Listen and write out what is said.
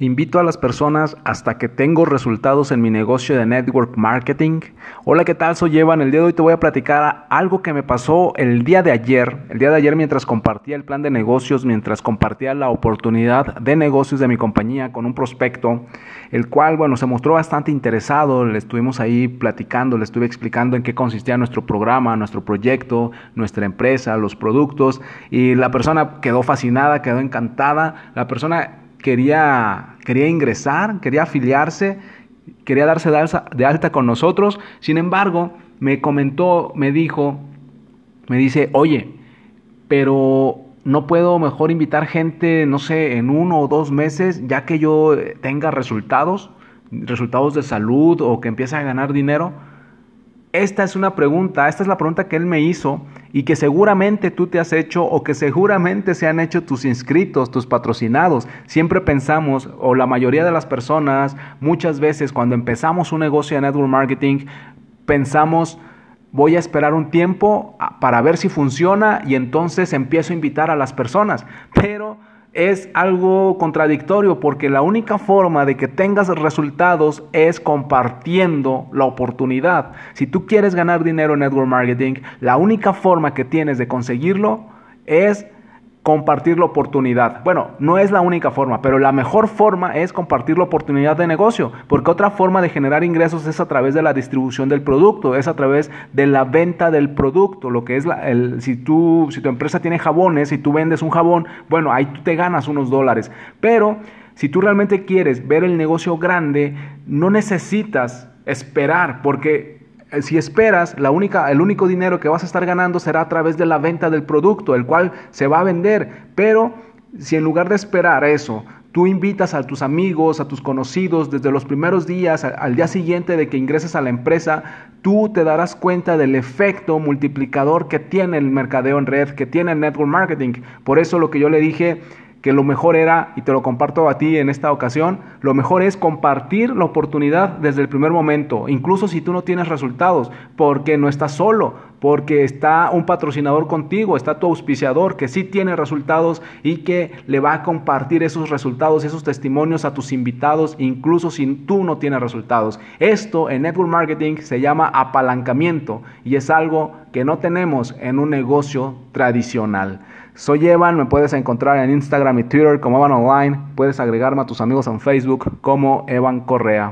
Invito a las personas hasta que tengo resultados en mi negocio de network marketing. Hola, ¿qué tal? Soy Evan. El día de hoy te voy a platicar algo que me pasó el día de ayer. El día de ayer mientras compartía el plan de negocios, mientras compartía la oportunidad de negocios de mi compañía con un prospecto, el cual, bueno, se mostró bastante interesado. Le estuvimos ahí platicando, le estuve explicando en qué consistía nuestro programa, nuestro proyecto, nuestra empresa, los productos. Y la persona quedó fascinada, quedó encantada. La persona quería, quería ingresar, quería afiliarse, quería darse de alta, con nosotros. Sin embargo, me comentó, me dijo, me dice, oye, pero no puedo mejor invitar gente, no sé, en uno o dos meses, ya que yo tenga resultados, resultados de salud o que empiece a ganar dinero. Esta es una pregunta, esta es la pregunta que él me hizo y que seguramente tú te has hecho o que seguramente se han hecho tus inscritos, tus patrocinados. Siempre pensamos, o la mayoría de las personas, muchas veces cuando empezamos un negocio de network marketing, pensamos, voy a esperar un tiempo para ver si funciona y entonces empiezo a invitar a las personas. Pero es algo contradictorio porque la única forma de que tengas resultados es compartiendo la oportunidad. Si tú quieres ganar dinero en network marketing, la única forma que tienes de conseguirlo es compartir la oportunidad. Bueno, no es la única forma, pero la mejor forma es compartir la oportunidad de negocio, porque otra forma de generar ingresos es a través de la distribución del producto, es a través de la venta del producto, lo que es la, si, tú, si tu empresa tiene jabones y tú vendes un jabón, bueno, ahí tú te ganas unos dólares, pero si tú realmente quieres ver el negocio grande, no necesitas esperar, porque si esperas, la única, el único dinero que vas a estar ganando será a través de la venta del producto, el cual se va a vender. Pero si en lugar de esperar eso, tú invitas a tus amigos, a tus conocidos desde los primeros días, al día siguiente de que ingreses a la empresa, tú te darás cuenta del efecto multiplicador que tiene el mercadeo en red, que tiene el network marketing. Por eso lo que yo le dije que lo mejor era, y te lo comparto a ti en esta ocasión, lo mejor es compartir la oportunidad desde el primer momento, incluso si tú no tienes resultados, porque no estás solo, porque está un patrocinador contigo, está tu auspiciador que sí tiene resultados y que le va a compartir esos resultados, esos testimonios a tus invitados, incluso si tú no tienes resultados. Esto en network marketing se llama apalancamiento y es algo que no tenemos en un negocio tradicional. Soy Evan, me puedes encontrar en Instagram y Twitter como Evan Online, puedes agregarme a tus amigos en Facebook como Evan Correa.